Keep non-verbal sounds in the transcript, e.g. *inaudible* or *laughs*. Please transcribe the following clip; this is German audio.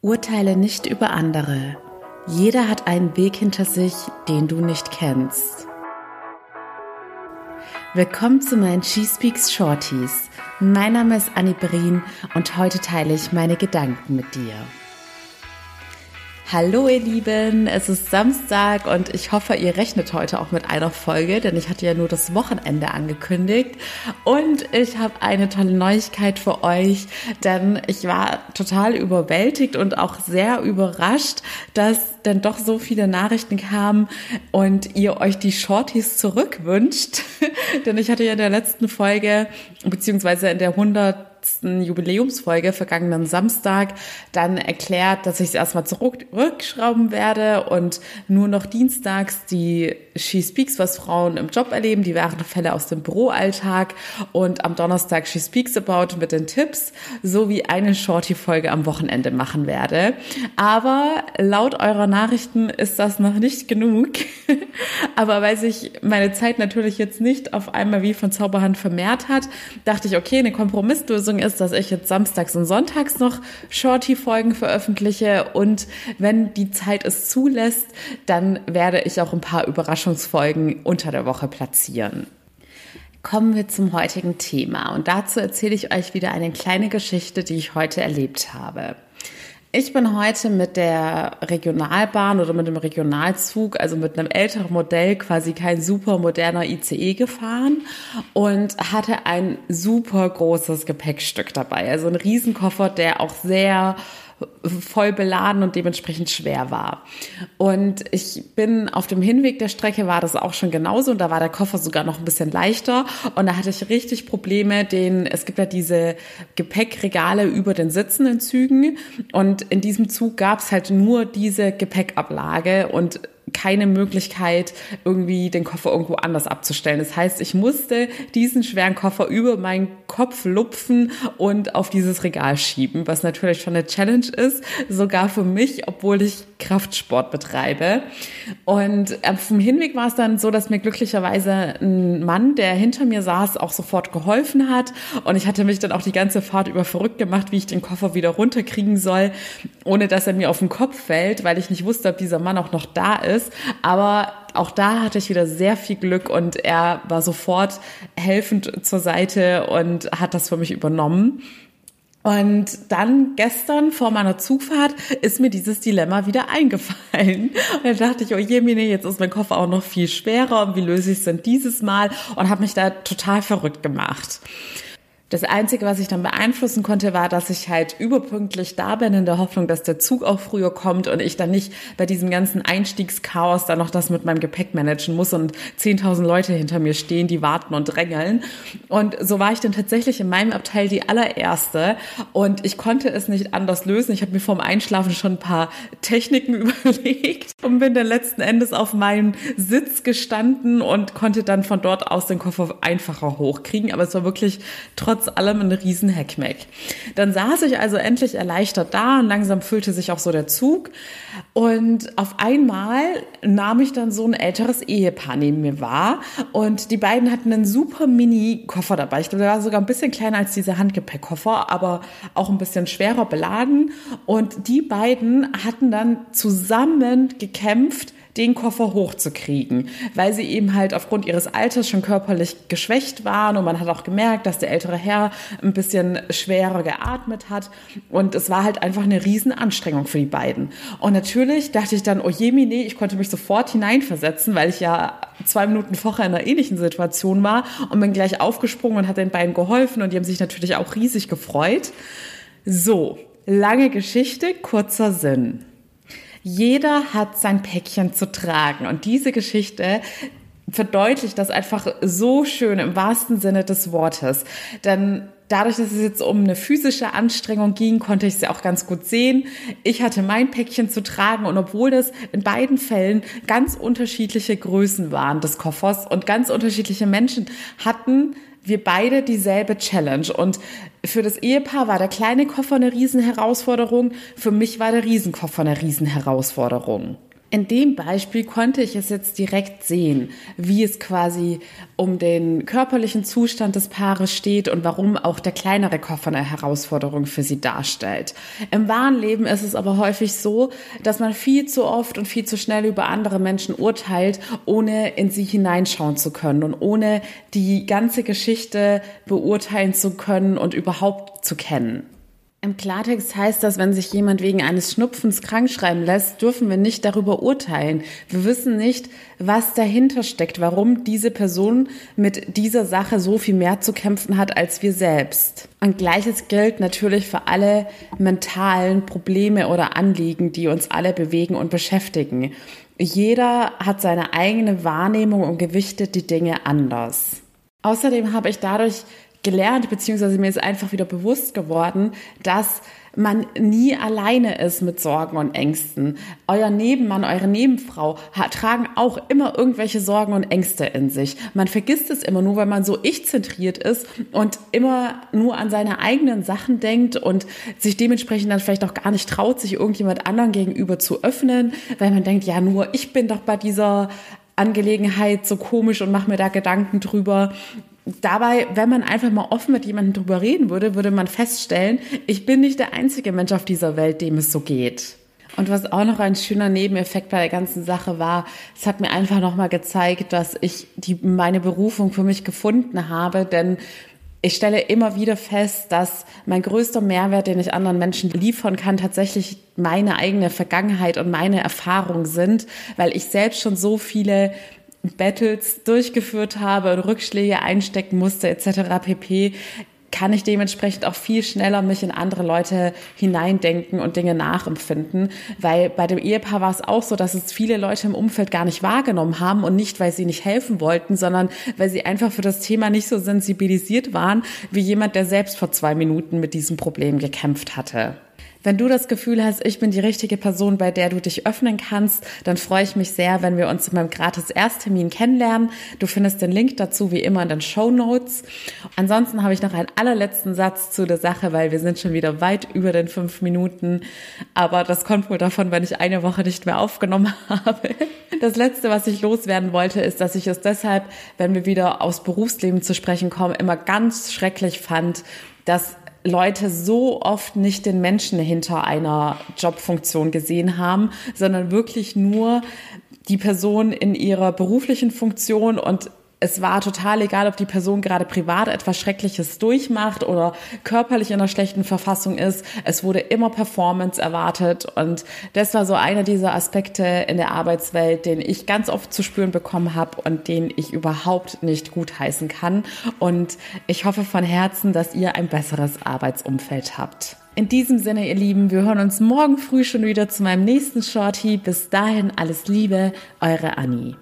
Urteile nicht über andere. Jeder hat einen Weg hinter sich, den du nicht kennst. Willkommen zu meinen She Speaks Shorties. Mein Name ist Annie Berin und heute teile ich meine Gedanken mit dir. Hallo ihr Lieben, es ist Samstag und ich hoffe, ihr rechnet heute auch mit einer Folge, denn ich hatte ja nur das Wochenende angekündigt. Und ich habe eine tolle Neuigkeit für euch, denn ich war total überwältigt und auch sehr überrascht, dass denn doch so viele Nachrichten kamen und ihr euch die Shorties zurückwünscht, *laughs* denn ich hatte ja in der letzten Folge beziehungsweise in der 100 Jubiläumsfolge vergangenen Samstag dann erklärt, dass ich es erstmal zurückschrauben werde und nur noch dienstags die She Speaks, was Frauen im Job erleben, die wären Fälle aus dem Büroalltag und am Donnerstag She Speaks About mit den Tipps sowie eine Shorty-Folge am Wochenende machen werde. Aber laut eurer Nachrichten ist das noch nicht genug. *laughs* Aber weil sich meine Zeit natürlich jetzt nicht auf einmal wie von Zauberhand vermehrt hat, dachte ich, okay, eine Kompromisslösung ist, dass ich jetzt samstags und sonntags noch Shorty-Folgen veröffentliche und wenn die Zeit es zulässt, dann werde ich auch ein paar Überraschungsfolgen unter der Woche platzieren. Kommen wir zum heutigen Thema und dazu erzähle ich euch wieder eine kleine Geschichte, die ich heute erlebt habe. Ich bin heute mit der Regionalbahn oder mit dem Regionalzug, also mit einem älteren Modell, quasi kein super moderner ICE gefahren und hatte ein super großes Gepäckstück dabei. Also ein Riesenkoffer, der auch sehr voll beladen und dementsprechend schwer war. Und ich bin auf dem Hinweg der Strecke war das auch schon genauso und da war der Koffer sogar noch ein bisschen leichter und da hatte ich richtig Probleme, den es gibt ja diese Gepäckregale über den Sitzen in Zügen und in diesem Zug gab es halt nur diese Gepäckablage und keine Möglichkeit, irgendwie den Koffer irgendwo anders abzustellen. Das heißt, ich musste diesen schweren Koffer über meinen Kopf lupfen und auf dieses Regal schieben, was natürlich schon eine Challenge ist, sogar für mich, obwohl ich Kraftsport betreibe. Und auf dem Hinweg war es dann so, dass mir glücklicherweise ein Mann, der hinter mir saß, auch sofort geholfen hat. Und ich hatte mich dann auch die ganze Fahrt über verrückt gemacht, wie ich den Koffer wieder runterkriegen soll, ohne dass er mir auf den Kopf fällt, weil ich nicht wusste, ob dieser Mann auch noch da ist. Aber auch da hatte ich wieder sehr viel Glück und er war sofort helfend zur Seite und hat das für mich übernommen. Und dann gestern vor meiner Zugfahrt ist mir dieses Dilemma wieder *laughs* eingefallen. Und dann dachte ich, oh je, Mine, jetzt ist mein Koffer auch noch viel schwerer. Wie löse ich es denn dieses Mal? Und habe mich da total verrückt gemacht. Das Einzige, was ich dann beeinflussen konnte, war, dass ich halt überpünktlich da bin in der Hoffnung, dass der Zug auch früher kommt und ich dann nicht bei diesem ganzen Einstiegschaos dann noch das mit meinem Gepäck managen muss und 10.000 Leute hinter mir stehen, die warten und drängeln. Und so war ich dann tatsächlich in meinem Abteil die allererste und ich konnte es nicht anders lösen. Ich habe mir vorm Einschlafen schon ein paar Techniken *laughs* überlegt und bin dann letzten Endes auf meinen Sitz gestanden und konnte dann von dort aus den Koffer einfacher hochkriegen. Aber es war wirklich trotzdem trotz allem ein riesen Heckmeck. Dann saß ich also endlich erleichtert da und langsam füllte sich auch so der Zug. Und auf einmal nahm ich dann so ein älteres Ehepaar neben mir wahr und die beiden hatten einen super Mini-Koffer dabei. Ich glaube, der war sogar ein bisschen kleiner als dieser Handgepäckkoffer, aber auch ein bisschen schwerer beladen. Und die beiden hatten dann zusammen gekämpft, den Koffer hochzukriegen, weil sie eben halt aufgrund ihres Alters schon körperlich geschwächt waren und man hat auch gemerkt, dass der ältere Herr ein bisschen schwerer geatmet hat und es war halt einfach eine Riesenanstrengung für die beiden. Und natürlich dachte ich dann, oh je, mine, ich konnte mich sofort hineinversetzen, weil ich ja zwei Minuten vorher in einer ähnlichen Situation war und bin gleich aufgesprungen und hat den beiden geholfen und die haben sich natürlich auch riesig gefreut. So, lange Geschichte, kurzer Sinn. Jeder hat sein Päckchen zu tragen. Und diese Geschichte verdeutlicht das einfach so schön im wahrsten Sinne des Wortes. Denn dadurch, dass es jetzt um eine physische Anstrengung ging, konnte ich sie auch ganz gut sehen. Ich hatte mein Päckchen zu tragen und obwohl das in beiden Fällen ganz unterschiedliche Größen waren des Koffers und ganz unterschiedliche Menschen hatten wir beide dieselbe Challenge. Und für das Ehepaar war der kleine Koffer eine Riesenherausforderung, für mich war der Riesenkoffer eine Riesenherausforderung. In dem Beispiel konnte ich es jetzt direkt sehen, wie es quasi um den körperlichen Zustand des Paares steht und warum auch der kleinere Koffer eine Herausforderung für sie darstellt. Im wahren Leben ist es aber häufig so, dass man viel zu oft und viel zu schnell über andere Menschen urteilt, ohne in sie hineinschauen zu können und ohne die ganze Geschichte beurteilen zu können und überhaupt zu kennen. Im Klartext heißt das, wenn sich jemand wegen eines Schnupfens krankschreiben lässt, dürfen wir nicht darüber urteilen. Wir wissen nicht, was dahinter steckt, warum diese Person mit dieser Sache so viel mehr zu kämpfen hat als wir selbst. Und gleiches gilt natürlich für alle mentalen Probleme oder Anliegen, die uns alle bewegen und beschäftigen. Jeder hat seine eigene Wahrnehmung und gewichtet die Dinge anders. Außerdem habe ich dadurch gelernt, beziehungsweise mir ist einfach wieder bewusst geworden, dass man nie alleine ist mit Sorgen und Ängsten. Euer Nebenmann, eure Nebenfrau tragen auch immer irgendwelche Sorgen und Ängste in sich. Man vergisst es immer nur, weil man so ich-zentriert ist und immer nur an seine eigenen Sachen denkt und sich dementsprechend dann vielleicht auch gar nicht traut, sich irgendjemand anderen gegenüber zu öffnen, weil man denkt, ja, nur ich bin doch bei dieser Angelegenheit so komisch und mache mir da Gedanken drüber dabei, wenn man einfach mal offen mit jemandem drüber reden würde, würde man feststellen, ich bin nicht der einzige Mensch auf dieser Welt, dem es so geht. Und was auch noch ein schöner Nebeneffekt bei der ganzen Sache war, es hat mir einfach nochmal gezeigt, dass ich die, meine Berufung für mich gefunden habe, denn ich stelle immer wieder fest, dass mein größter Mehrwert, den ich anderen Menschen liefern kann, tatsächlich meine eigene Vergangenheit und meine Erfahrung sind, weil ich selbst schon so viele Battles durchgeführt habe und Rückschläge einstecken musste etc. pp kann ich dementsprechend auch viel schneller mich in andere Leute hineindenken und Dinge nachempfinden, weil bei dem Ehepaar war es auch so, dass es viele Leute im Umfeld gar nicht wahrgenommen haben und nicht, weil sie nicht helfen wollten, sondern weil sie einfach für das Thema nicht so sensibilisiert waren wie jemand, der selbst vor zwei Minuten mit diesem Problem gekämpft hatte. Wenn du das Gefühl hast, ich bin die richtige Person, bei der du dich öffnen kannst, dann freue ich mich sehr, wenn wir uns in meinem gratis Ersttermin kennenlernen. Du findest den Link dazu wie immer in den Show Notes. Ansonsten habe ich noch einen allerletzten Satz zu der Sache, weil wir sind schon wieder weit über den fünf Minuten. Aber das kommt wohl davon, wenn ich eine Woche nicht mehr aufgenommen *laughs* habe. Das letzte, was ich loswerden wollte, ist, dass ich es deshalb, wenn wir wieder aufs Berufsleben zu sprechen kommen, immer ganz schrecklich fand, dass Leute so oft nicht den Menschen hinter einer Jobfunktion gesehen haben, sondern wirklich nur die Person in ihrer beruflichen Funktion und es war total egal, ob die Person gerade privat etwas Schreckliches durchmacht oder körperlich in einer schlechten Verfassung ist. Es wurde immer Performance erwartet und das war so einer dieser Aspekte in der Arbeitswelt, den ich ganz oft zu spüren bekommen habe und den ich überhaupt nicht gutheißen kann. Und ich hoffe von Herzen, dass ihr ein besseres Arbeitsumfeld habt. In diesem Sinne, ihr Lieben, wir hören uns morgen früh schon wieder zu meinem nächsten Shorty. Bis dahin alles Liebe, eure Annie.